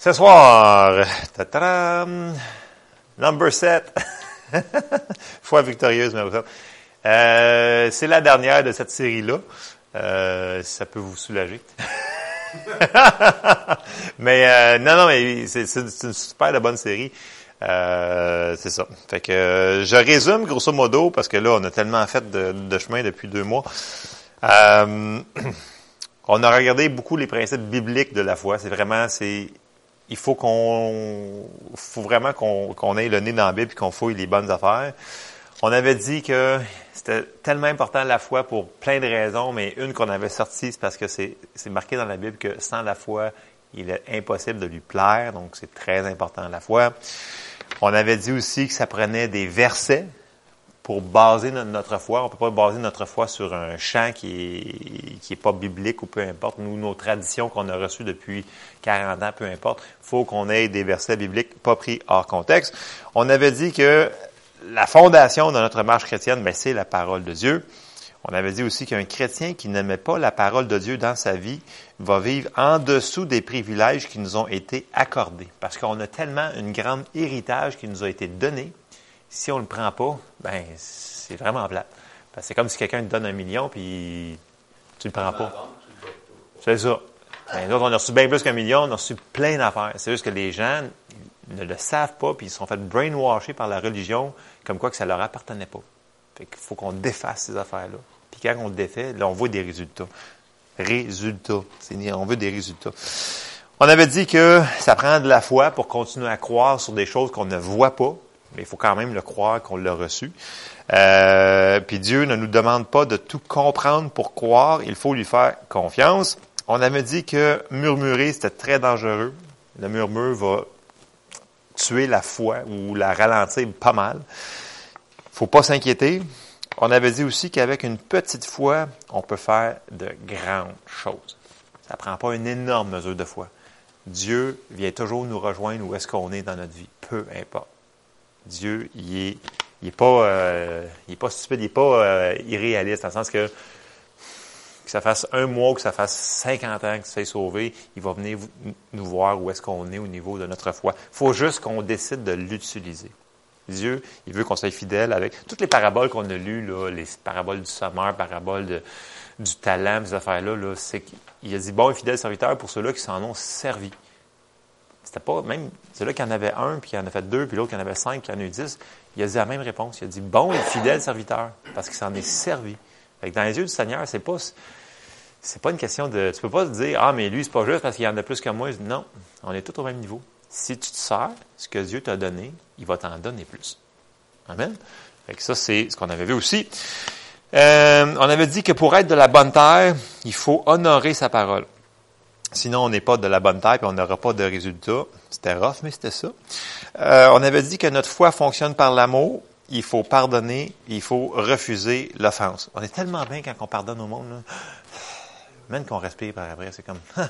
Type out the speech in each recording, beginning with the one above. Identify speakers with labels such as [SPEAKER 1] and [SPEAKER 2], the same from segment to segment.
[SPEAKER 1] Ce soir, ta-ta-dam, number 7, foi victorieuse, numéro 7. Euh, c'est la dernière de cette série-là. Euh, ça peut vous soulager. mais euh, non, non, mais c'est, une super de bonne série. Euh, c'est ça. Fait que je résume grosso modo parce que là, on a tellement fait de, de chemin depuis deux mois. Euh, on a regardé beaucoup les principes bibliques de la foi. C'est vraiment, c'est, il faut qu'on, faut vraiment qu'on, qu'on ait le nez dans la Bible et qu'on fouille les bonnes affaires. On avait dit que c'était tellement important la foi pour plein de raisons, mais une qu'on avait sortie, c'est parce que c'est marqué dans la Bible que sans la foi, il est impossible de lui plaire, donc c'est très important la foi. On avait dit aussi que ça prenait des versets pour baser notre, foi. On ne peut pas baser notre foi sur un chant qui est, qui est pas biblique ou peu importe, nous, nos traditions qu'on a reçues depuis 40 ans, peu importe. Il faut qu'on ait des versets bibliques pas pris hors contexte. On avait dit que la fondation de notre marche chrétienne, ben, c'est la parole de Dieu. On avait dit aussi qu'un chrétien qui n'aimait pas la parole de Dieu dans sa vie va vivre en dessous des privilèges qui nous ont été accordés. Parce qu'on a tellement une grande héritage qui nous a été donné. Si on ne le prend pas, ben c'est vraiment plat. c'est comme si quelqu'un te donne un million puis tu ne le prends pas. C'est ça. Ben, on a reçu bien plus qu'un million, on a reçu plein d'affaires. C'est juste que les gens ne le savent pas, puis ils sont fait brainwasher par la religion, comme quoi que ça leur appartenait pas. Fait qu'il faut qu'on défasse ces affaires-là. Puis quand on le défait, là, on voit des résultats. Résultats. On veut des résultats. On avait dit que ça prend de la foi pour continuer à croire sur des choses qu'on ne voit pas, mais il faut quand même le croire qu'on l'a reçu. Euh, puis Dieu ne nous demande pas de tout comprendre pour croire, il faut lui faire confiance. On avait dit que murmurer, c'était très dangereux. Le murmure va tuer la foi ou la ralentir pas mal. faut pas s'inquiéter. On avait dit aussi qu'avec une petite foi, on peut faire de grandes choses. Ça prend pas une énorme mesure de foi. Dieu vient toujours nous rejoindre où est-ce qu'on est dans notre vie, peu importe. Dieu, il est, il est pas, euh, il est pas stupide, il est pas euh, irréaliste, dans le sens que que ça fasse un mois, que ça fasse 50 ans que ça sauvé, il va venir nous voir où est-ce qu'on est au niveau de notre foi. Il faut juste qu'on décide de l'utiliser. Dieu, il veut qu'on soit fidèle avec toutes les paraboles qu'on a lues, là, les paraboles du sommeur, paraboles du talent, ces affaires-là, là, c'est qu'il a dit bon fidèle serviteur pour ceux-là qui s'en ont servi. C'était pas même, c'est là qu'il y en avait un, puis qu'il en a fait deux, puis l'autre qu'il en avait cinq, puis il en a eu dix. Il a dit la même réponse. Il a dit bon et fidèle serviteur, parce qu'il s'en est servi. dans les yeux du Seigneur, c'est pas, c'est pas une question de, tu peux pas te dire, ah, mais lui, c'est pas juste parce qu'il en a plus que moi. Non. On est tous au même niveau. Si tu te sers ce que Dieu t'a donné, il va t'en donner plus. Amen. Fait ça, c'est ce qu'on avait vu aussi. Euh, on avait dit que pour être de la bonne terre, il faut honorer sa parole. Sinon, on n'est pas de la bonne terre et on n'aura pas de résultat. C'était rough, mais c'était ça. Euh, on avait dit que notre foi fonctionne par l'amour. Il faut pardonner, il faut refuser l'offense. On est tellement bien quand on pardonne au monde. Là. Même qu'on respire par après, c'est comme...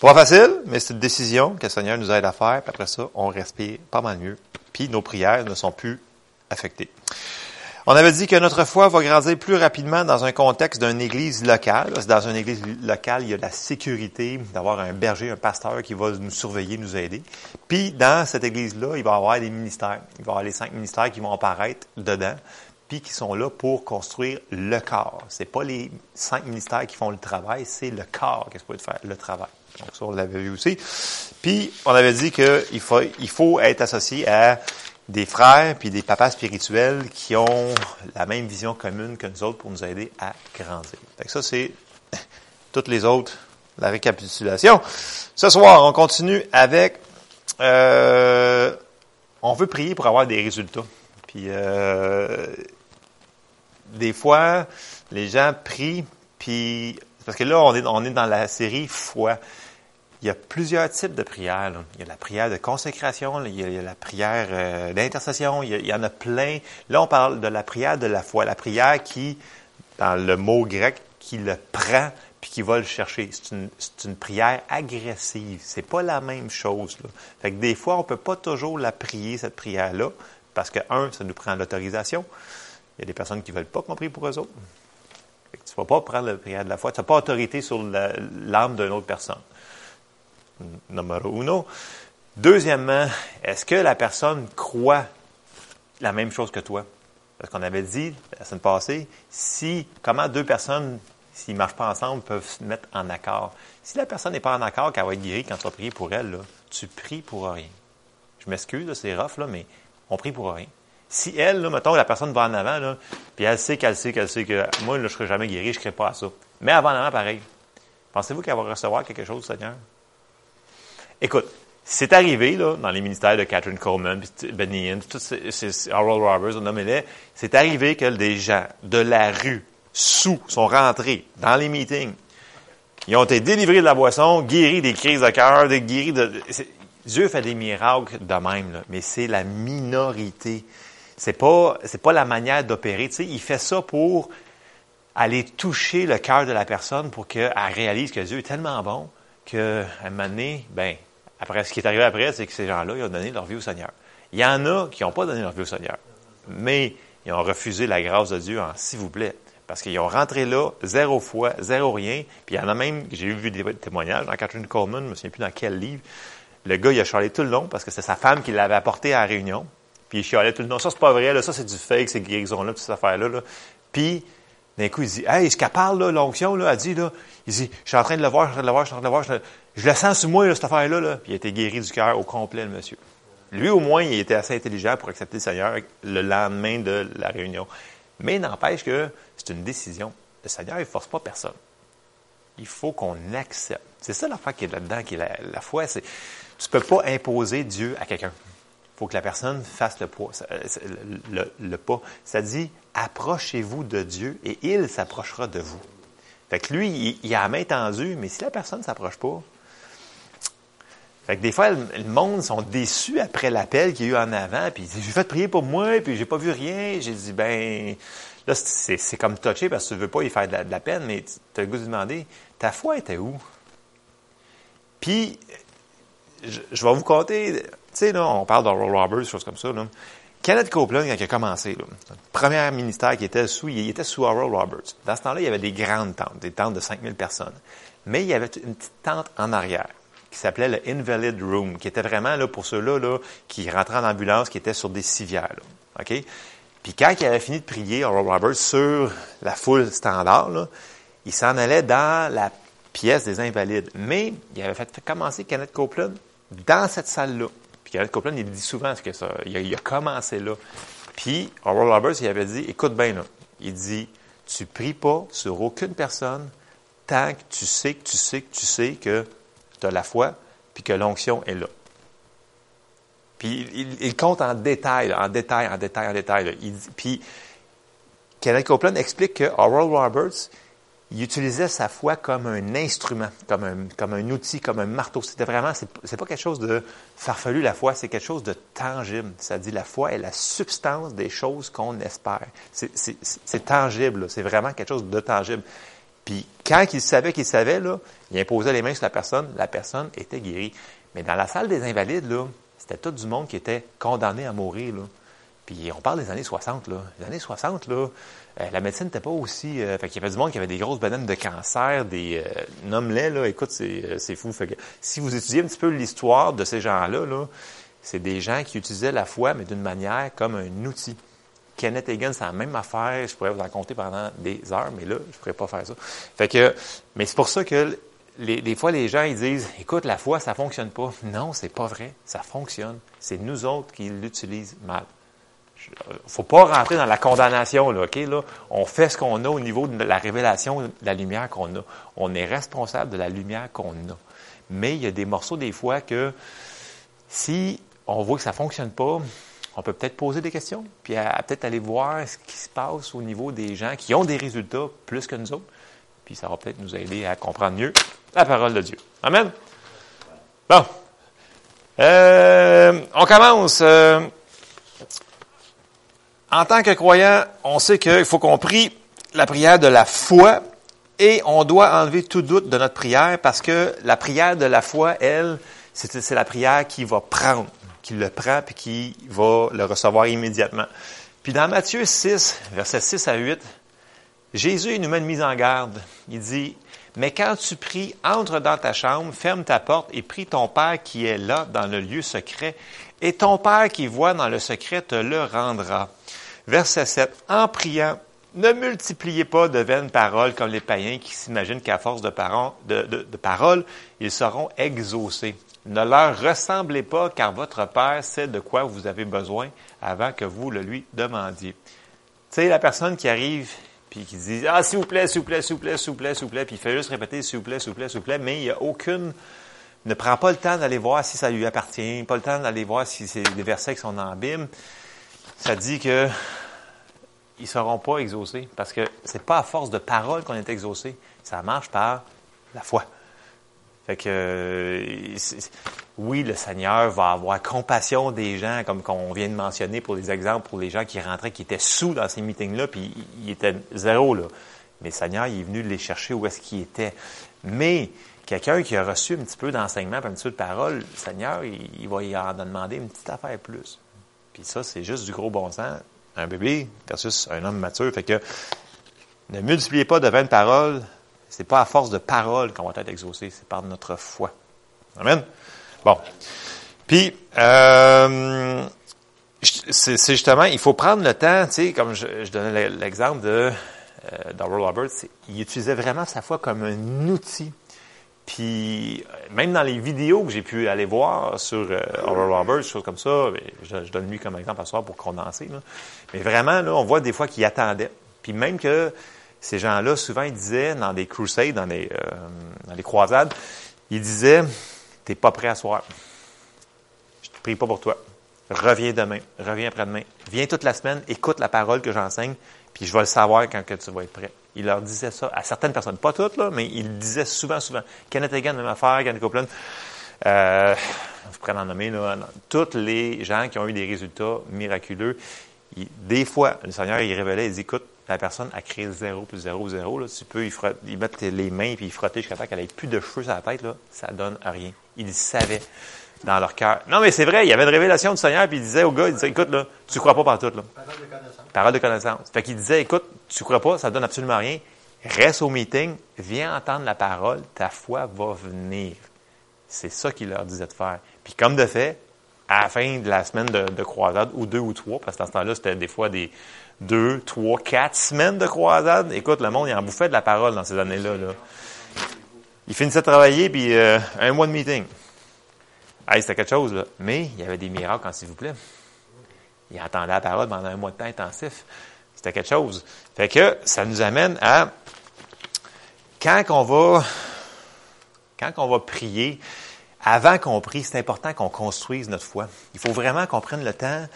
[SPEAKER 1] Pas facile, mais c'est une décision que le Seigneur nous aide à faire. Puis après ça, on respire pas mal mieux. Puis nos prières ne sont plus affectées. On avait dit que notre foi va grandir plus rapidement dans un contexte d'une église locale. Dans une église locale, il y a la sécurité d'avoir un berger, un pasteur qui va nous surveiller, nous aider. Puis dans cette église-là, il va y avoir des ministères. Il va y avoir les cinq ministères qui vont apparaître dedans, puis qui sont là pour construire le corps. C'est pas les cinq ministères qui font le travail, c'est le corps qui peut faire le travail. Donc ça, on l'avait vu aussi. Puis, on avait dit qu'il faut, il faut être associé à des frères puis des papas spirituels qui ont la même vision commune que nous autres pour nous aider à grandir. Fait ça, c'est toutes les autres, la récapitulation. Ce soir, on continue avec... Euh, on veut prier pour avoir des résultats. Puis, euh, des fois, les gens prient, puis... Parce que là, on est, on est dans la série foi. Il y a plusieurs types de prières. Il y a la prière de consécration, il, y a, la prière euh, d'intercession, il, y, en a plein. Là, on parle de la prière de la foi, la prière qui, dans le mot grec, qui le prend puis qui va le chercher. C'est une, une, prière agressive. C'est pas la même chose. Là. Fait que des fois, on peut pas toujours la prier, cette prière-là, parce que, un, ça nous prend l'autorisation. Il y a des personnes qui veulent pas qu'on prie pour eux autres. tu ne vas pas prendre la prière de la foi. Tu n'as pas autorité sur l'âme d'une autre personne. Numéro uno. Deuxièmement, est-ce que la personne croit la même chose que toi? Parce qu'on avait dit la semaine passée, si, comment deux personnes, s'ils ne marchent pas ensemble, peuvent se mettre en accord? Si la personne n'est pas en accord qu'elle va être guérie quand tu vas prier pour elle, tu pries pour rien. Je m'excuse, c'est rough, là, mais on prie pour rien. Si elle, là, mettons, la personne va en avant, puis elle sait qu'elle sait qu'elle sait que moi, là, je ne serai jamais guéri, je ne crée pas à ça. Mais avant en avant, pareil. Pensez-vous qu'elle va recevoir quelque chose, Seigneur? Écoute, c'est arrivé là, dans les ministères de Catherine Coleman, Benny Hinn, tous ces, Oral Roberts, on les c'est arrivé que des gens de la rue, sous, sont rentrés dans les meetings. Ils ont été délivrés de la boisson, guéris des crises de cœur, guéris de... Dieu fait des miracles de même, là, mais c'est la minorité. C'est pas, c'est pas la manière d'opérer. Tu sais, il fait ça pour aller toucher le cœur de la personne pour qu'elle réalise que Dieu est tellement bon qu'à un moment donné, ben, après, ce qui est arrivé après, c'est que ces gens-là, ils ont donné leur vie au Seigneur. Il y en a qui n'ont pas donné leur vie au Seigneur, mais ils ont refusé la grâce de Dieu en s'il vous plaît. Parce qu'ils ont rentré là, zéro foi, zéro rien. Puis il y en a même, j'ai vu des témoignages dans Catherine Coleman, je ne me souviens plus dans quel livre. Le gars, il a chialé tout le long parce que c'est sa femme qui l'avait apporté à la réunion. Puis il chialait tout le long. Ça, c'est pas vrai, là. Ça, c'est du fake, ces guérisons-là, toutes ces affaires-là, là. Puis, d'un coup, il dit, hey, ce qu'elle parle, l'onction, là, elle dit, là, il dit, je suis en train de le voir, je suis en train de le voir, je suis en train de le voir, je, le sens sur moi, cette affaire-là, là. Puis il a été guéri du cœur au complet, le monsieur. Lui, au moins, il était assez intelligent pour accepter le Seigneur le lendemain de la réunion. Mais il n'empêche que c'est une décision. Le Seigneur, il ne force pas personne. Il faut qu'on accepte. C'est ça l'affaire qui est là-dedans, qui est la, foi. C'est, tu ne peux pas imposer Dieu à quelqu'un. Il faut que la personne fasse le, poids, le, pas. Ça dit, approchez-vous de Dieu et il s'approchera de vous. Fait que lui, il, a la main tendue, mais si la personne ne s'approche pas, fait que des fois, le, monde sont déçus après l'appel qu'il y a eu en avant, puis j'ai fait prier pour moi, puis j'ai pas vu rien. J'ai dit, ben, là, c'est comme touché parce que tu veux pas y faire de la, peine, mais tu as le goût de demander, ta foi était où? Puis, je, vais vous compter, tu sais, là, on parle d'Oral Roberts, choses comme ça, là. Kenneth Copeland, quand il a commencé, là, le premier ministère qui était sous, il était sous Oral Roberts. Dans ce temps-là, il y avait des grandes tentes, des tentes de 5000 personnes. Mais il y avait une petite tente en arrière qui s'appelait le Invalid Room, qui était vraiment là pour ceux-là là, qui rentraient en ambulance, qui étaient sur des civières. OK? Puis quand il avait fini de prier, Oral Roberts, sur la foule standard, il s'en allait dans la pièce des invalides. Mais il avait fait commencer Kenneth Copeland dans cette salle-là. Puis Kenneth Copeland, il dit souvent que ça. Il a, commencé là. Puis Oral Roberts, il avait dit, écoute bien là. Il dit, tu pries pas sur aucune personne tant que tu sais que tu sais que tu sais que tu as la foi, puis que l'onction est là. Puis il, compte en détail, en détail, en détail, en détail. puis Kenneth Copeland explique que Oral Roberts, il utilisait sa foi comme un instrument, comme un, comme un outil, comme un marteau. C'était vraiment, c'est pas quelque chose de farfelu, la foi, c'est quelque chose de tangible. Ça dit la foi est la substance des choses qu'on espère. C'est tangible, c'est vraiment quelque chose de tangible. Puis quand il savait qu'il savait, là, il imposait les mains sur la personne, la personne était guérie. Mais dans la salle des invalides, là, c'était tout du monde qui était condamné à mourir. Là. Puis on parle des années 60, là. Les années 60, là, euh, la médecine n'était pas aussi. Euh, fait qu'il y avait du monde qui avait des grosses bananes de cancer, des euh, là. Écoute, c'est, euh, c'est fou. Fait que, si vous étudiez un petit peu l'histoire de ces gens-là, là, c'est des gens qui utilisaient la foi, mais d'une manière comme un outil. Kenneth Hagan, c'est la même affaire. Je pourrais vous en compter pendant des heures, mais là, je pourrais pas faire ça. Fait que, mais c'est pour ça que les, des fois, les gens, ils disent, écoute, la foi, ça fonctionne pas. Non, c'est pas vrai. Ça fonctionne. C'est nous autres qui l'utilisent mal faut pas rentrer dans la condamnation, là, OK? Là, on fait ce qu'on a au niveau de la révélation de la lumière qu'on a. On est responsable de la lumière qu'on a. Mais il y a des morceaux, des fois, que si on voit que ça fonctionne pas, on peut peut-être poser des questions, puis peut-être aller voir ce qui se passe au niveau des gens qui ont des résultats plus que nous autres. Puis ça va peut-être nous aider à comprendre mieux la parole de Dieu. Amen? Bon. Euh, on commence. Euh, en tant que croyant, on sait qu'il faut qu'on prie la prière de la foi et on doit enlever tout doute de notre prière parce que la prière de la foi, elle, c'est la prière qui va prendre, qui le prend puis qui va le recevoir immédiatement. Puis dans Matthieu 6, versets 6 à 8, Jésus il nous met une mise en garde. Il dit, mais quand tu pries, entre dans ta chambre, ferme ta porte et prie ton Père qui est là dans le lieu secret, et ton Père qui voit dans le secret te le rendra. Verset 7. En priant, ne multipliez pas de vaines paroles comme les païens qui s'imaginent qu'à force de, de paroles, ils seront exaucés. Ne leur ressemblez pas, car votre Père sait de quoi vous avez besoin avant que vous le lui demandiez. Tu sais, la personne qui arrive puis qui dit Ah, s'il vous plaît, s'il vous plaît, s'il vous plaît, s'il vous plaît, s'il vous plaît, puis il fait juste répéter s'il vous plaît, s'il vous plaît, s'il vous plaît, mais il n'y a aucune. Ne prend pas le temps d'aller voir si ça lui appartient, pas le temps d'aller voir si c'est des versets qui sont la Bible. Ça dit que ils seront pas exaucés parce que c'est pas à force de paroles qu'on est exaucé, ça marche par la foi. Fait que euh, oui, le Seigneur va avoir compassion des gens, comme qu'on vient de mentionner pour les exemples, pour les gens qui rentraient, qui étaient sous dans ces meetings-là, puis ils étaient zéro là. Mais le Seigneur, il est venu les chercher où est-ce qu'ils étaient. Mais quelqu'un qui a reçu un petit peu d'enseignement, un petit peu de parole, le Seigneur, il, va y en demander une petite affaire plus. Puis ça, c'est juste du gros bon sens. Un bébé versus un homme mature. Fait que ne multipliez pas de vaines paroles, c'est pas à force de paroles qu'on va être exaucé, c'est par notre foi. Amen. Bon. Puis, euh, c'est justement, il faut prendre le temps, tu sais, comme je, donnais l'exemple de euh, Roberts, il utilisait vraiment sa foi comme un outil. Puis, même dans les vidéos que j'ai pu aller voir sur euh, Roberts, choses comme ça, je, donne lui comme exemple à soir pour condenser, mais vraiment, là, on voit des fois qu'il attendait. Puis même que ces gens-là, souvent, ils disaient dans des crusades, dans les, euh, dans les croisades, ils disaient, t'es pas prêt à soir. Je te prie pas pour toi. Reviens demain, reviens après-demain. Viens toute la semaine, écoute la parole que j'enseigne, puis je vais le savoir quand que tu vas être prêt. Il leur disait ça à certaines personnes, pas toutes, mais il le disait souvent, souvent. Kenneth Hagan, même affaire, Kenneth Copeland. Euh, vous pourrez en nommer, là, tous les gens qui ont eu des résultats miraculeux, des fois, le Seigneur, il révélait, il dit, écoute, la personne a créé zéro plus zéro, zéro. Là. Tu peux y, mettre les mains puis y frotter jusqu'à temps qu'elle ait plus de cheveux sur la tête. Là. Ça donne rien. Ils savaient dans leur cœur. Non, mais c'est vrai, il y avait une révélation du Seigneur, puis il disait au gars, il disait, écoute, là, tu crois pas par tout, là. Parole de connaissance. Parole de connaissance. Fait qu'il disait, écoute, tu crois pas, ça donne absolument rien. Reste au meeting, viens entendre la parole, ta foi va venir. C'est ça qu'il leur disait de faire. Puis comme de fait, à la fin de la semaine de, de croisade, ou deux ou trois, parce que dans ce temps-là, c'était des fois des, deux, trois, quatre semaines de croisade. Écoute, le monde, il en bouffait de la parole dans ces années-là. Là. Il finissait de travailler, puis euh, un mois de meeting. Hey, c'était quelque chose, là. Mais il y avait des miracles, s'il vous plaît. Il entendait la parole pendant un mois de temps intensif. C'était quelque chose. Fait que ça nous amène à quand on va quand on va prier, avant qu'on prie, c'est important qu'on construise notre foi. Il faut vraiment qu'on prenne le temps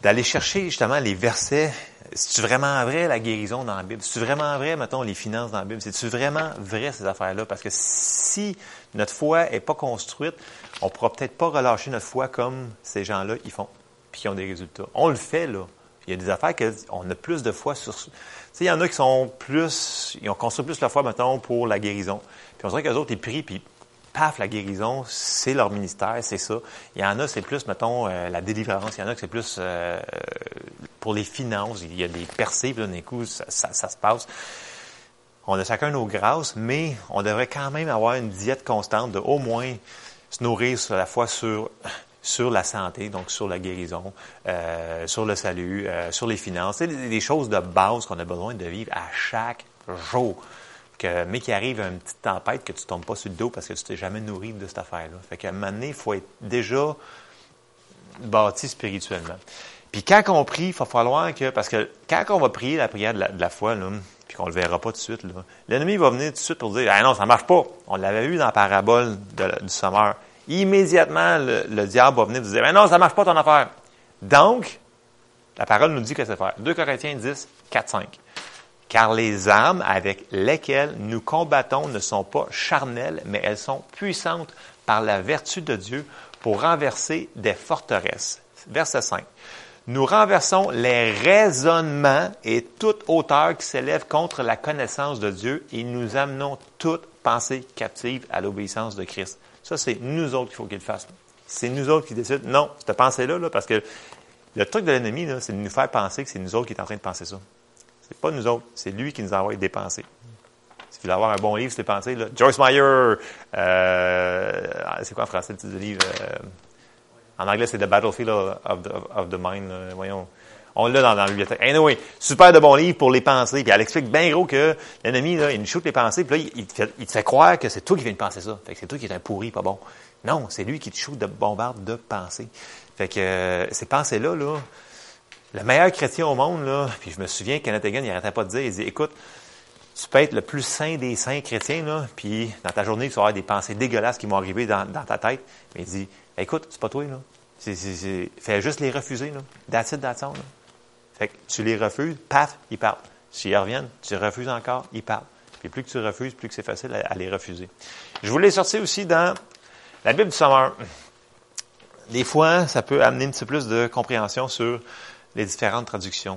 [SPEAKER 1] d'aller chercher justement les versets c'est-tu vraiment vrai la guérison dans la Bible? C'est-tu vraiment vrai, mettons, les finances dans la Bible? C'est-tu vraiment vrai ces affaires-là? Parce que si notre foi est pas construite, on pourra peut-être pas relâcher notre foi comme ces gens-là, ils font, puis qui ont des résultats. On le fait, là. Il y a des affaires qu'on a plus de foi sur. Tu sais, il y en a qui sont plus, ils ont construit plus la foi, mettons, pour la guérison. Puis on dirait qu'eux autres, ils prient, puis paf, la guérison, c'est leur ministère, c'est ça. Il y en a, c'est plus, mettons, euh, la délivrance. Il y en a que c'est plus euh, pour les finances. Il y a des percées, puis d'un coup, ça, ça, se passe. On a chacun nos grâces, mais on devrait quand même avoir une diète constante de au moins se nourrir à la fois sur sur la santé, donc sur la guérison, euh, sur le salut, sur les finances. C'est des choses de base qu'on a besoin de vivre à chaque jour mais qu'il arrive une petite tempête, que tu ne tombes pas sur le dos parce que tu t'es jamais nourri de cette affaire-là. Fait qu'à un moment donné, il faut être déjà bâti spirituellement. Puis quand on prie, il va falloir que, parce que quand on va prier la prière de la, foi, puis qu'on le verra pas tout de suite, l'ennemi va venir tout de suite pour dire, ah non, ça marche pas. On l'avait vu dans la parabole du sommeur. Immédiatement, le, diable va venir vous dire, ah non, ça marche pas ton affaire. Donc, la parole nous dit que c'est faire. 2 Corinthiens 10, 4, 5 car les armes avec lesquelles nous combattons ne sont pas charnelles, mais elles sont puissantes par la vertu de Dieu pour renverser des forteresses. Verset 5. Nous renversons les raisonnements et toute hauteur qui s'élève contre la connaissance de Dieu et nous amenons toute pensée captive à l'obéissance de Christ. Ça, c'est nous autres qu'il faut qu'il fasse. C'est nous autres qui décident. Non, cette pensée-là, là, parce que le truc de l'ennemi, c'est de nous faire penser que c'est nous autres qui sommes en train de penser ça. C'est pas nous autres, c'est lui qui nous envoie des pensées. Si vous voulez avoir un bon livre, c'est des pensées. Là. Joyce Meyer, euh, c'est quoi en français le titre du livre? Euh, en anglais, c'est The Battlefield of the, Mind. voyons. On l'a dans, la bibliothèque. Anyway, super de bon livre pour les pensées. Puis elle explique bien gros que l'ennemi, là, il nous shoot les pensées, puis là, il, te fait, croire que c'est toi qui viens de penser ça. Fait que c'est toi qui es un pourri, pas bon. Non, c'est lui qui te shoot de bombarde de pensées. Fait que euh, ces pensées-là, là, le meilleur chrétien au monde, là, puis je me souviens que Hagan, il n'arrêtait pas de dire, il dit, écoute, tu peux être le plus saint des saints chrétiens, là, puis dans ta journée, tu vas avoir des pensées dégueulasses qui vont arriver dans, ta tête. Mais il dit, écoute, c'est pas toi, là. Fais juste les refuser, là. That's it, là. Fait que tu les refuses, paf, ils partent. S'ils reviennent, tu refuses encore, ils partent. Puis plus que tu refuses, plus que c'est facile à, les refuser. Je voulais sortir aussi dans la Bible du Sommeur. Des fois, ça peut amener un petit peu plus de compréhension sur les différentes traductions.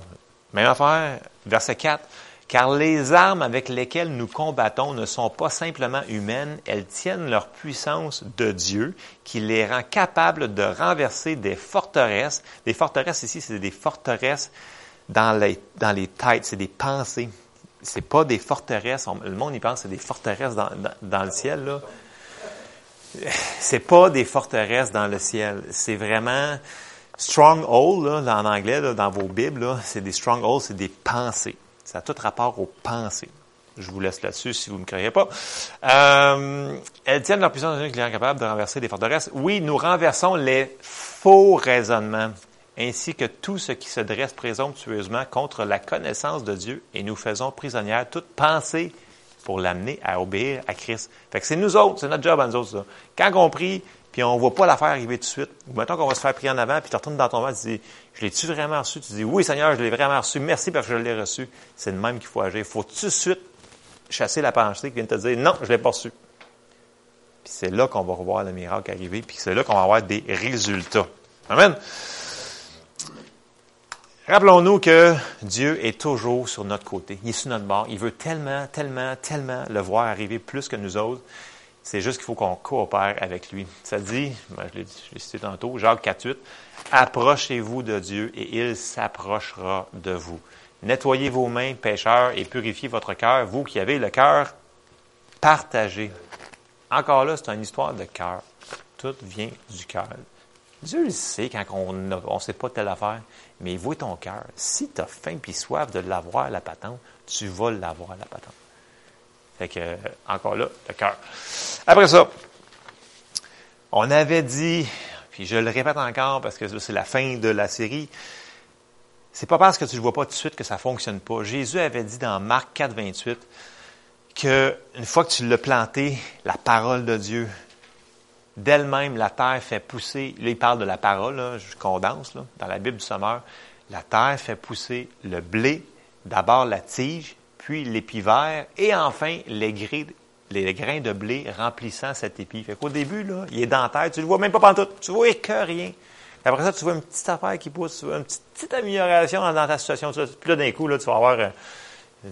[SPEAKER 1] Même affaire, verset 4. Car les armes avec lesquelles nous combattons ne sont pas simplement humaines, elles tiennent leur puissance de Dieu qui les rend capables de renverser des forteresses. Des forteresses ici, c'est des forteresses dans les, têtes, c'est des pensées. C'est pas des forteresses, le monde y pense, c'est des forteresses dans, dans, le ciel, là. C'est pas des forteresses dans le ciel. C'est vraiment stronghold, là, en anglais, dans vos Bibles, c'est des strongholds, c'est des pensées. Ça a tout rapport aux pensées. Je vous laisse là-dessus si vous ne me croyez pas. Euh, elles tiennent leur puissance est capable de renverser des forteresses. Oui, nous renversons les faux raisonnements ainsi que tout ce qui se dresse présomptueusement contre la connaissance de Dieu et nous faisons prisonnière toute pensée pour l'amener à obéir à Christ. Fait que c'est nous autres, c'est notre job à nous autres. Ça. Quand on prie, puis on voit pas l'affaire arriver tout de suite. Ou mettons qu'on va se faire prier en avant, puis tu retournes dans ton ventre, tu dis, je l'ai-tu vraiment reçu? Tu dis, oui, Seigneur, je l'ai vraiment reçu. Merci parce que je l'ai reçu. C'est le même qu'il faut agir. Il faut tout de suite chasser la pensée qui vient te dire, non, je l'ai pas reçu. Puis c'est là qu'on va revoir le miracle arriver, puis c'est là qu'on va avoir des résultats. Amen. Rappelons-nous que Dieu est toujours sur notre côté. Il est sur notre bord. Il veut tellement, tellement, tellement le voir arriver plus que nous autres. C'est juste qu'il faut qu'on coopère avec lui. Ça dit, ben, je l'ai cité tantôt, Jacques 4.8, Approchez-vous de Dieu et il s'approchera de vous. Nettoyez vos mains, pécheurs, et purifiez votre cœur, vous qui avez le cœur partagé. Encore là, c'est une histoire de cœur. Tout vient du cœur. Dieu le sait quand on ne sait pas telle affaire, mais il voit ton cœur. Si tu as faim et soif de l'avoir, la patente, tu vas l'avoir, la patente. Fait que, encore là, le cœur. Après ça, on avait dit, puis je le répète encore parce que c'est la fin de la série, c'est pas parce que tu ne vois pas tout de suite que ça fonctionne pas. Jésus avait dit dans Marc 4, 28 que une fois que tu l'as planté, la parole de Dieu, d'elle-même, la terre fait pousser, là il parle de la parole, je condense, dans la Bible du Sommeur, la terre fait pousser le blé, d'abord la tige, puis l'épi vert, et enfin les, les grains de blé remplissant cet épi. Fait qu'au début, là, il est terre, tu le vois même pas tout, tu vois que rien. après ça, tu vois une petite affaire qui pousse, tu vois une petite, amélioration dans ta situation. Puis là, d'un coup, là, tu vas avoir... Euh,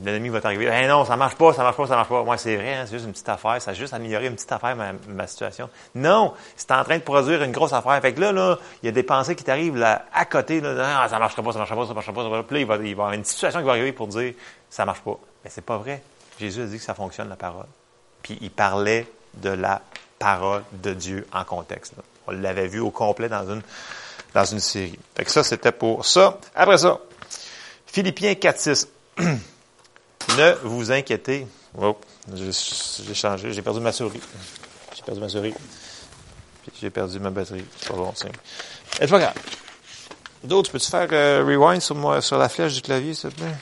[SPEAKER 1] l'ennemi va t'arriver. Hey, non, ça marche pas, ça marche pas, ça marche pas. Moi, c'est vrai, hein, c'est juste une petite affaire. Ça a juste amélioré une petite affaire, ma, situation. Non, c'est en train de produire une grosse affaire. Fait que là, là, il y a des pensées qui t'arrivent là, à côté. Là, ah, ça pas, ça marchera pas, ça marchera pas. Ça marchera pas. Puis là, il va, il va y avoir une situation qui va arriver pour dire, ça marche pas. Mais c'est pas vrai. Jésus a dit que ça fonctionne, la parole. Puis il parlait de la parole de Dieu en contexte. On l'avait vu au complet dans une, dans une série. Fait que ça, c'était pour ça. Après ça, Philippiens 4, 6. ne vous inquiétez. Oh, j'ai changé, j'ai perdu ma souris. J'ai perdu ma souris. Puis j'ai perdu ma batterie. C'est pas bon signe. Et pas grave. D'autres, peux-tu faire euh, rewind sur, moi, sur la flèche du clavier, s'il te plaît?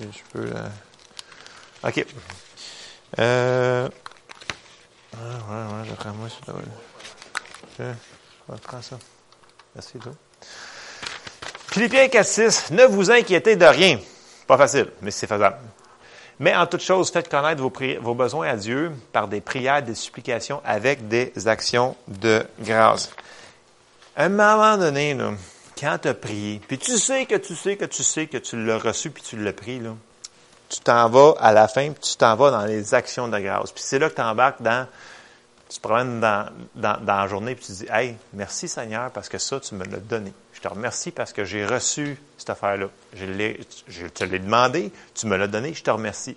[SPEAKER 1] Je peux. Euh... OK. Euh. Ah, ouais, ouais, je moi ça. Je vais prendre ça. Merci, toi. Philippiens 4, 6. Ne vous inquiétez de rien. Pas facile, mais c'est faisable. Mais en toute chose, faites connaître vos, vos, besoins à Dieu par des prières, des supplications, avec des actions de grâce. À un moment donné, là, quand tu as prié, puis tu sais que tu sais que tu sais que tu l'as reçu puis tu l'as pris, là, tu t'en vas à la fin, puis tu t'en vas dans les actions de grâce. Puis c'est là que tu embarques dans, tu te promènes dans, dans, dans, la journée, puis tu dis, hey, merci Seigneur, parce que ça, tu me l'as donné. Je te remercie parce que j'ai reçu cette affaire-là. Je, je te l'ai demandé, tu me l'as donné, je te remercie.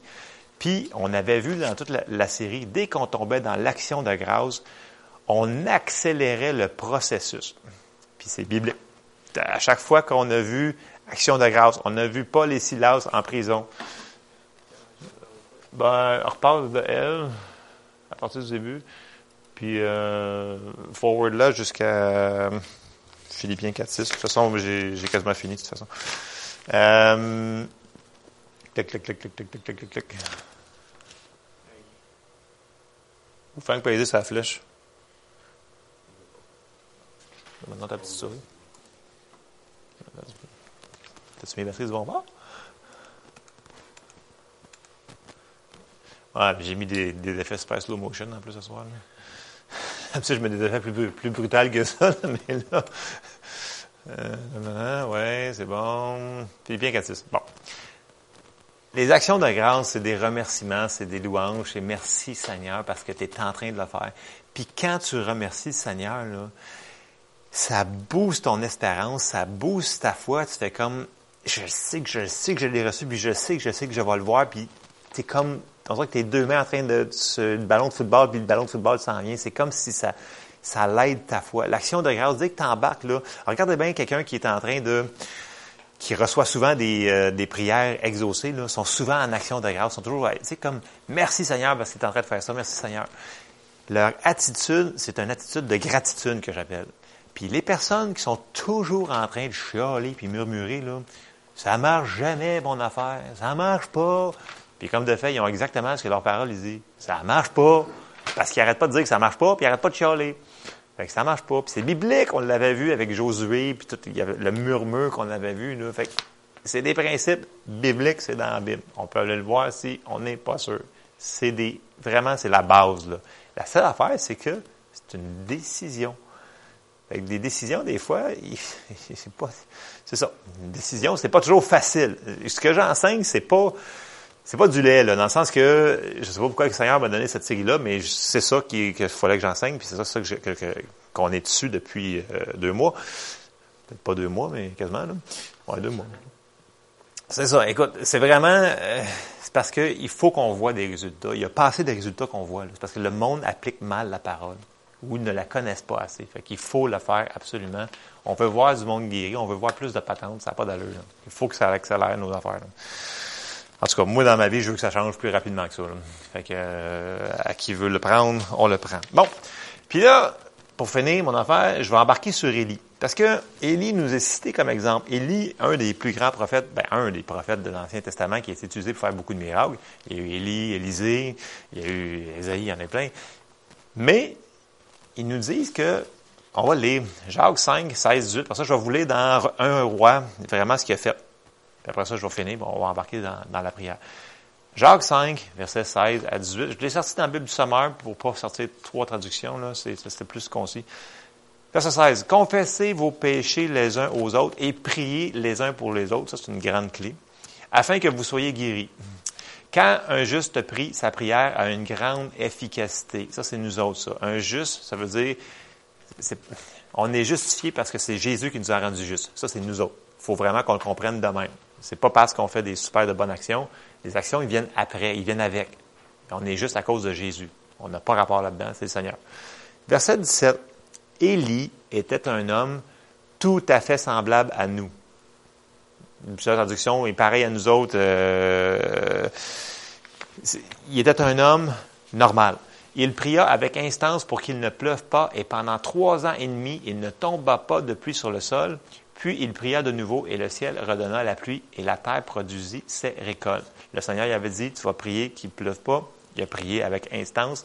[SPEAKER 1] Puis, on avait vu dans toute la, série, dès qu'on tombait dans l'action de grâce, on accélérait le processus. Puis c'est biblique. À chaque fois qu'on a vu action de grâce, on a vu Paul et Silas en prison. Ben, on reparle de elle à partir du début. Puis, euh, forward là jusqu'à Philippiens 4-6. De toute façon, j'ai quasiment fini, de toute façon. Euh, clic, clic, clic, clic, clic, clic, clic, clic. Ou Frank peut aider sa flèche? Maintenant ta petite souris. T'as-tu mes du bon bord? Ouais, j'ai mis des, effets super slow motion en plus ce soir. Je mets des effets plus, plus brutales que ça, mais là. Euh, ouais, c'est bon. Puis bien 4 Bon. Les actions de grâce, c'est des remerciements, c'est des louanges, c'est merci Seigneur parce que tu es en train de le faire. Puis quand tu remercies Seigneur, là, ça booste ton espérance, ça booste ta foi. Tu fais comme, je sais que je sais que je l'ai reçu, puis je sais que je sais que je vais le voir, puis es comme, on dirait que tes deux mains en train de, le ballon de football, puis le ballon de football s'en vient. C'est comme si ça, ça l'aide ta foi. L'action de grâce, dès que tu embarques là, regardez bien quelqu'un qui est en train de, qui reçoit souvent des, euh, des prières exaucées, là, sont souvent en action de grâce, sont toujours, tu sais, comme merci Seigneur parce qu'il est en train de faire ça, merci Seigneur. Leur attitude, c'est une attitude de gratitude que j'appelle. Puis les personnes qui sont toujours en train de chialer puis murmurer, là, ça marche jamais, mon affaire, ça marche pas. Puis comme de fait, ils ont exactement ce que leur parole disent. Ça marche pas. Parce qu'ils n'arrêtent pas de dire que ça marche pas, puis ils n'arrêtent pas de chialer. Fait que ça marche pas. Puis c'est biblique, on l'avait vu avec Josué, puis tout, il y avait le murmure qu'on avait vu. Là. Fait que c'est des principes bibliques, c'est dans la Bible. On peut aller le voir si on n'est pas sûr. C'est des, vraiment, c'est la base. Là. La seule affaire, c'est que c'est une décision. Que des décisions, des fois, c'est pas, c'est ça. Une décision, c'est pas toujours facile. Ce que j'enseigne, c'est pas, c'est pas du lait, là, dans le sens que je sais pas pourquoi le Seigneur m'a donné cette série-là, mais c'est ça qu'il fallait que j'enseigne, puis c'est ça, qu'on est dessus depuis euh, deux mois. Peut-être pas deux mois, mais quasiment, là. Ouais, deux mois. C'est ça. Écoute, c'est vraiment, euh, c'est parce qu'il faut qu'on voit des résultats. Il n'y a pas assez de résultats qu'on voit. C'est parce que le monde applique mal la parole ou ne la connaissent pas assez. Fait qu'il faut le faire absolument. On veut voir du monde guéri, on veut voir plus de patentes, ça n'a pas d'allure. Il faut que ça accélère nos affaires. En tout cas, moi, dans ma vie, je veux que ça change plus rapidement que ça. Fait que, euh, à qui veut le prendre, on le prend. Bon. Puis là, pour finir mon affaire, je vais embarquer sur Élie. Parce que Élie nous est cité comme exemple. Élie, un des plus grands prophètes, ben, un des prophètes de l'Ancien Testament qui a été utilisé pour faire beaucoup de miracles. Il y a eu Élie, Élisée, il y a eu Ésaïe, il y en a plein. Mais, ils nous disent que, on va lire Jacques 5, 16, 18. Pour ça, je vais vous lire dans un roi, vraiment ce qu'il a fait. Puis après ça, je vais finir. On va embarquer dans, la prière. Jacques 5, versets 16 à 18. Je l'ai sorti dans la Bible du Sommeur pour pas sortir trois traductions. Là. C'était plus concis. Verset 16. Confessez vos péchés les uns aux autres et priez les uns pour les autres. Ça, c'est une grande clé. Afin que vous soyez guéris. Quand un juste prie, sa prière a une grande efficacité. Ça, c'est nous autres, ça. Un juste, ça veut dire, on est justifié parce que c'est Jésus qui nous a rendu juste. Ça, c'est nous autres. Il faut vraiment qu'on le comprenne de même. C'est pas parce qu'on fait des super de bonnes actions. Les actions, ils viennent après, ils viennent avec. On est juste à cause de Jésus. On n'a pas rapport là-dedans, c'est le Seigneur. Verset 17. Élie était un homme tout à fait semblable à nous. Plusieurs traductions, est pareil à nous autres. Euh, il était un homme normal. Il pria avec instance pour qu'il ne pleuve pas, et pendant trois ans et demi, il ne tomba pas de pluie sur le sol. Puis il pria de nouveau et le ciel redonna la pluie et la terre produisit ses récoltes. Le Seigneur lui avait dit, tu vas prier qu'il ne pleuve pas. Il a prié avec instance.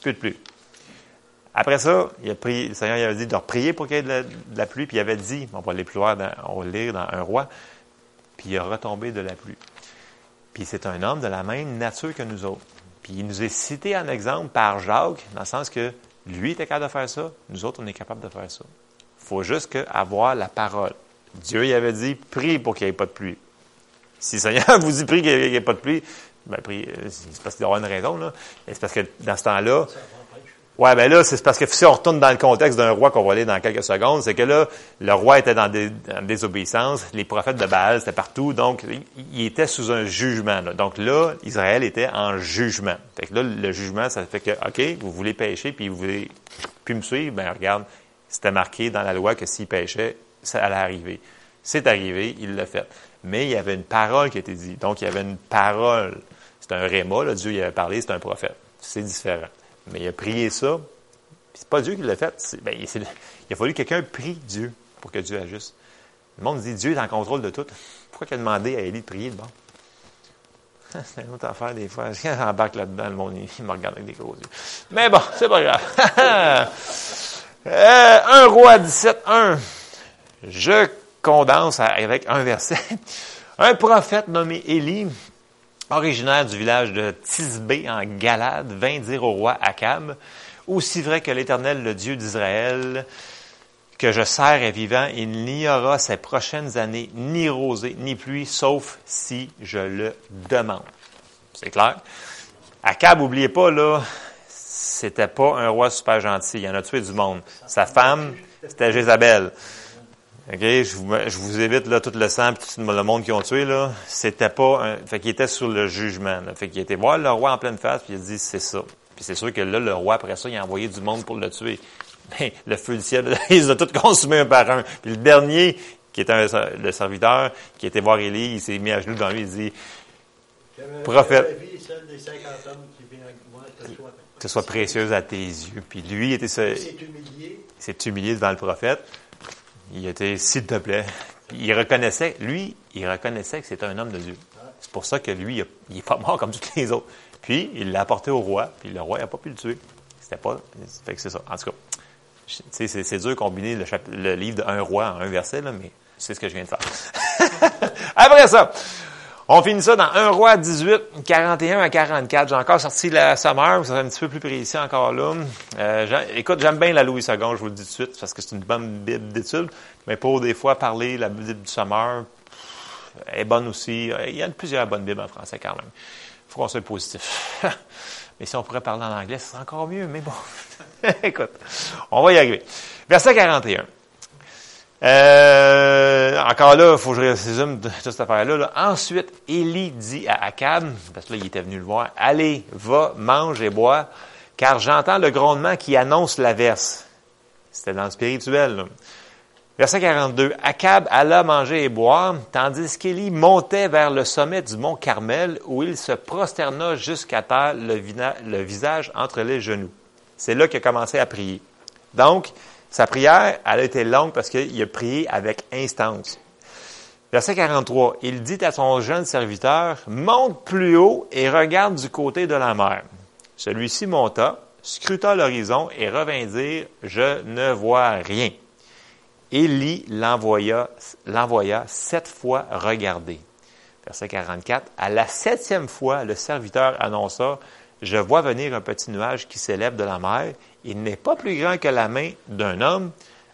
[SPEAKER 1] Plus de pluie. Après ça, il le Seigneur lui avait dit de prier pour qu'il y ait de la, pluie, puis il avait dit, on va, les plus dans, on va lire dans un roi, puis il a retombé de la pluie. Puis c'est un homme de la même nature que nous autres. Puis il nous est cité en exemple par Jacques, dans le sens que lui était capable de faire ça, nous autres, on est capable de faire ça faut juste que avoir la parole. Dieu il avait dit, prie pour qu'il n'y ait pas de pluie. Si le Seigneur vous dit, prie qu'il n'y ait pas de pluie, ben, c'est parce qu'il doit une raison, là. c'est parce que dans ce temps-là, Ouais, ben là, c'est parce que si on retourne dans le contexte d'un roi qu'on va aller dans quelques secondes, c'est que là, le roi était dans des, en désobéissance, les prophètes de Baal, c'était partout, donc il était sous un jugement. Donc là, Israël était en jugement. Fait que là, le jugement, ça fait que, OK, vous voulez pécher, puis vous voulez plus me suivre, ben regarde, c'était marqué dans la loi que s'il péchait, ça allait arriver. C'est arrivé, il l'a fait. Mais il y avait une parole qui été dite. Donc, il y avait une parole. C'est un réma, là, Dieu il avait parlé, c'est un prophète. C'est différent. Mais il a prié ça. C'est pas Dieu qui l'a fait. Ben, il, a fallu que quelqu'un prie Dieu pour que Dieu agisse. Le monde dit Dieu est en contrôle de tout. Pourquoi il a demandé à Élie de prier de bon? C'est une autre affaire des fois. Quand j'embarque là-dedans, le monde, il me regarde avec des gros yeux. Mais bon, c'est pas grave. euh, 1 roi 17, 1. Je condense avec un verset. Un prophète nommé Élie originaire du village de Tisbé en Galade, vint dire au roi Akab, Aussi vrai que l'Éternel, le Dieu d'Israël, que je sers est vivant, il n'y aura ces prochaines années ni rosée, ni pluie, sauf si je le demande. C'est clair? Akab, oubliez pas, là, c'était pas un roi super gentil. Il en a tué du monde. Sa femme, c'était Jézabel. OK, je vous, je vous évite là tout le sang et tout le monde qui ont tué là, c'était pas un, fait qu'il était sur le jugement. Là. Fait qu'il était voir le roi en pleine face puis il a dit c'est ça. Puis c'est sûr que là le roi après ça il a envoyé du monde pour le tuer. Mais le feu du ciel, il les a tous consumés un par un. Puis le dernier qui était le serviteur qui était voir Élie, il s'est mis à genoux devant lui, il dit prophète que ce soit précieuse à tes yeux. Puis lui, il était s'est humilié. s'est humilié devant le prophète. Il était, s'il te plaît. Il reconnaissait, lui, il reconnaissait que c'était un homme de Dieu. C'est pour ça que lui, il n'est pas mort comme tous les autres. Puis, il l'a apporté au roi, puis le roi n'a pas pu le tuer. C'était pas. Fait que c'est ça. En tout cas, c'est, dur de combiner le, le livre d'un roi en un verset, là, mais c'est ce que je viens de faire. Après ça, on finit ça dans 1 roi 18, 41 à 44. J'ai encore sorti la Summer, c'est un petit peu plus précis encore là. Euh, écoute, j'aime bien la Louis II, je vous le dis tout de suite, parce que c'est une bonne Bible d'étude. Mais pour des fois parler la Bible du Summer, est bonne aussi. Il y a plusieurs bonnes Bibles en français quand même. Il faut qu'on soit positif. mais si on pourrait parler en anglais, c'est encore mieux, mais bon. écoute, on va y arriver. Verset 41. Euh, encore là, il faut que je résume toute cette affaire-là. Ensuite, Élie dit à Akab, parce que là, il était venu le voir, allez, va, mange et bois, car j'entends le grondement qui annonce la verse. C'était dans le spirituel. Verset 42. Akab alla manger et boire, tandis qu'Élie montait vers le sommet du mont Carmel, où il se prosterna jusqu'à terre, le, le visage entre les genoux. C'est là qu'il a commencé à prier. Donc, sa prière, elle a été longue parce qu'il a prié avec instance. Verset 43, il dit à son jeune serviteur, monte plus haut et regarde du côté de la mer. Celui-ci monta, scruta l'horizon et revint dire, je ne vois rien. Élie l'envoya, l'envoya sept fois regarder. Verset 44, à la septième fois, le serviteur annonça, je vois venir un petit nuage qui s'élève de la mer il n'est pas plus grand que la main d'un homme.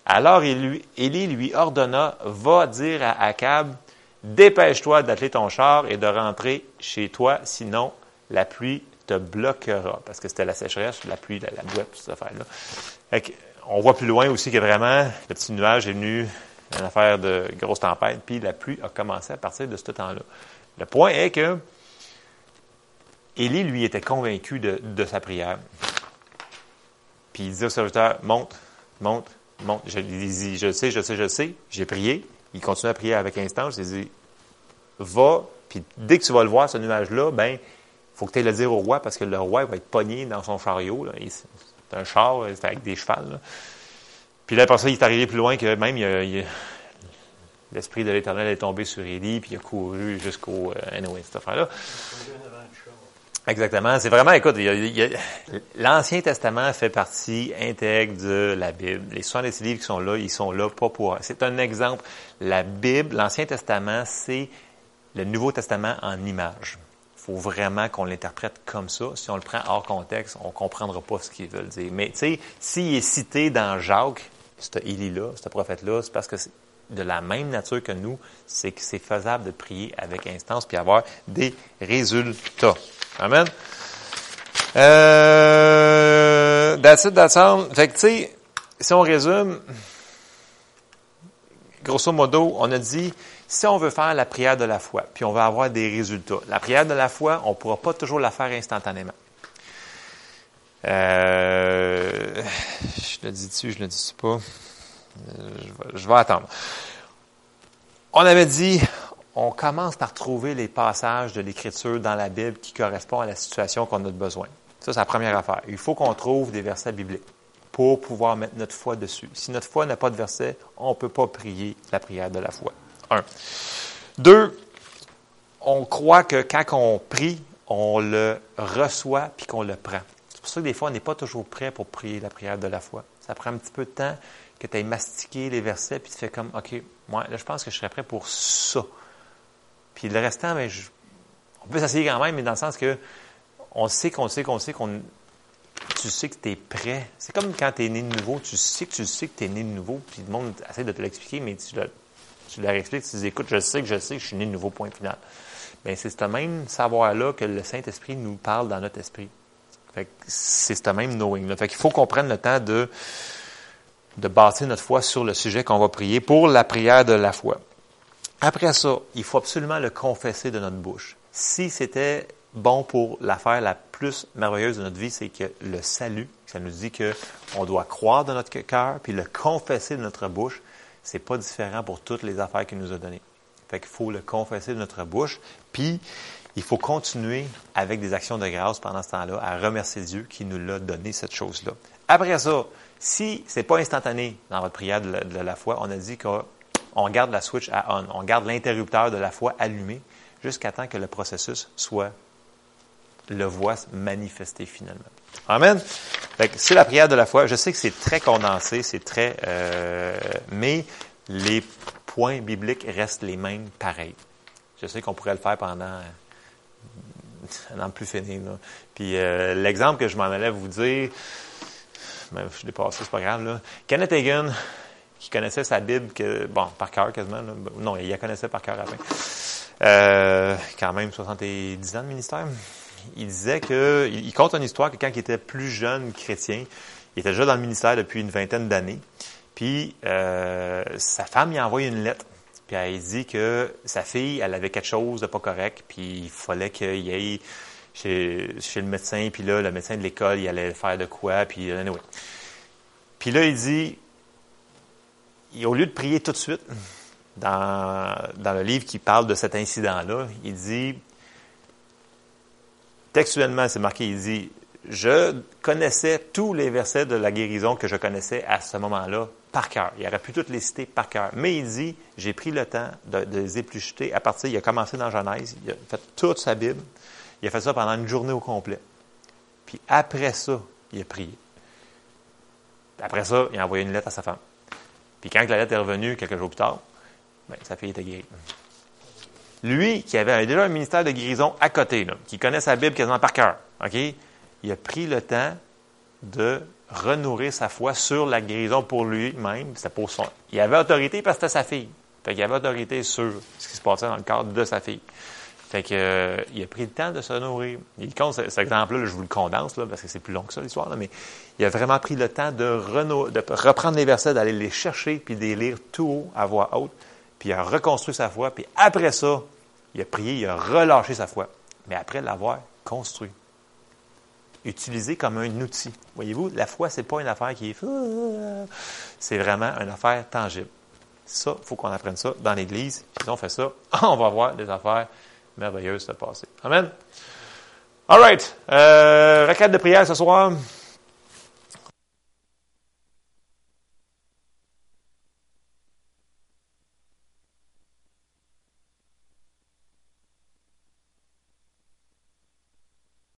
[SPEAKER 1] Alors Élie lui ordonna, va dire à Akab, dépêche-toi d'atteler ton char et de rentrer chez toi, sinon la pluie te bloquera. Parce que c'était la sécheresse, la pluie, la, la toute cette affaire-là. On voit plus loin aussi que vraiment, le petit nuage est venu, une affaire de grosse tempête, puis la pluie a commencé à partir de ce temps-là. Le point est que Élie, lui, était convaincu de sa prière. Puis il dit au serviteur, monte, monte, monte. Je je sais, je sais, je sais. J'ai prié. Il continue à prier avec instance. Il dit, va, puis dès que tu vas le voir, ce nuage-là, ben, faut que tu ailles le dire au roi parce que le roi va être pogné dans son chariot. C'est un char, c'est avec des chevals. Puis là, après ça, il est arrivé plus loin que même l'Esprit de l'Éternel est tombé sur Élie, puis il a couru jusqu'au euh, anyway, cette affaire-là. Exactement. C'est vraiment, écoute, l'Ancien Testament fait partie intègre de la Bible. Les 70 livres qui sont là, ils sont là pas pour... C'est un exemple. La Bible, l'Ancien Testament, c'est le Nouveau Testament en image. Il faut vraiment qu'on l'interprète comme ça. Si on le prend hors contexte, on comprendra pas ce qu'ils veulent dire. Mais tu sais, s'il est cité dans Jacques, ce Élie-là, ce prophète-là, c'est parce que de la même nature que nous, c'est que c'est faisable de prier avec instance puis avoir des résultats. Amen. Euh. Fait que, tu sais, si on résume, grosso modo, on a dit, si on veut faire la prière de la foi, puis on veut avoir des résultats, la prière de la foi, on ne pourra pas toujours la faire instantanément. Euh, je le dis-tu, je le dis pas? Euh, je, vais, attendre. On avait dit, on commence par trouver les passages de l'Écriture dans la Bible qui correspondent à la situation qu'on a besoin. Ça, c'est la première affaire. Il faut qu'on trouve des versets bibliques pour pouvoir mettre notre foi dessus. Si notre foi n'a pas de verset, on ne peut pas prier la prière de la foi. Un. Deux, on croit que quand on prie, on le reçoit puis qu'on le prend. C'est pour ça que des fois, on n'est pas toujours prêt pour prier la prière de la foi. Ça prend un petit peu de temps que tu aies mastiqué les versets puis tu fais comme, OK, moi, là, je pense que je serais prêt pour ça. Puis le restant, ben, on peut s'essayer quand même, mais dans le sens que on sait qu'on sait qu'on sait qu'on. Tu sais que tu es prêt. C'est comme quand tu es né de nouveau. Tu sais que tu sais que tu es né de nouveau. Puis le monde essaie de te l'expliquer, mais tu, tu leur expliques, tu dis écoute, je sais que je sais que je suis né de nouveau, point final. Bien, c'est ce même savoir-là que le Saint-Esprit nous parle dans notre esprit. c'est ce même knowing-là. Fait qu'il faut qu'on prenne le temps de, de bâtir notre foi sur le sujet qu'on va prier pour la prière de la foi. Après ça, il faut absolument le confesser de notre bouche. Si c'était bon pour l'affaire la plus merveilleuse de notre vie, c'est que le salut, ça nous dit que on doit croire de notre cœur, puis le confesser de notre bouche, c'est pas différent pour toutes les affaires qu'il nous a données. Fait qu'il faut le confesser de notre bouche, puis il faut continuer avec des actions de grâce pendant ce temps-là à remercier Dieu qui nous l'a donné cette chose-là. Après ça, si c'est pas instantané dans votre prière de la, foi, on a dit qu'on garde la switch à on, on garde l'interrupteur de la foi allumé jusqu'à temps que le processus soit le voit manifester finalement. Amen. C'est la prière de la foi. Je sais que c'est très condensé, c'est très, euh, mais les points bibliques restent les mêmes pareils. Je sais qu'on pourrait le faire pendant un an plus fini. Puis euh, l'exemple que je m'en allais vous dire, je l'ai passé, c'est pas grave. Là. Kenneth Hagin, qui connaissait sa Bible, que, bon, par cœur quasiment. Non, il la connaissait par cœur à peine. Euh, quand même 70 ans de ministère il disait que, il, compte une histoire que quand il était plus jeune chrétien, il était déjà dans le ministère depuis une vingtaine d'années, puis euh, sa femme lui a envoyé une lettre. Puis elle dit que sa fille, elle avait quelque chose de pas correct, puis il fallait qu'il aille chez, le médecin, puis là, le médecin de l'école, il allait faire de quoi, puis anyway. Puis là, il dit, au lieu de prier tout de suite, dans, dans le livre qui parle de cet incident-là, il dit, Textuellement, c'est marqué, il dit, je connaissais tous les versets de la guérison que je connaissais à ce moment-là par cœur. Il aurait pu toutes les citer par cœur. Mais il dit, j'ai pris le temps de, les éplucher. À partir, il a commencé dans Genèse, il a fait toute sa Bible. Il a fait ça pendant une journée au complet. Puis après ça, il a prié. Après ça, il a envoyé une lettre à sa femme. Puis quand la lettre est revenue, quelques jours plus tard, ben, sa fille était guérie. Lui, qui avait déjà un ministère de guérison à côté, qui connaît sa Bible quasiment par cœur? Il a pris le temps de renourrir sa foi sur la guérison pour lui-même. C'était pour son. Il avait autorité parce que c'était sa fille. Fait qu'il avait autorité sur ce qui se passait dans le cadre de sa fille. Fait que, euh, il a pris le temps de se nourrir. Il compte cet exemple-là, je vous le condense, parce que c'est plus long que ça, l'histoire, mais il a vraiment pris le temps de, reprendre les versets, d'aller les chercher, puis de les lire tout haut, à voix haute, puis il a reconstruit sa foi, puis après ça, il a prié, il a relâché sa foi. Mais après l'avoir construit, utilisé comme un outil. Voyez-vous, la foi, c'est pas une affaire qui est... C'est vraiment une affaire tangible. Ça, il faut qu'on apprenne ça dans l'Église. Si on fait ça, on va voir des affaires merveilleuses se passer. Amen. All right. Euh, requête de prière ce soir.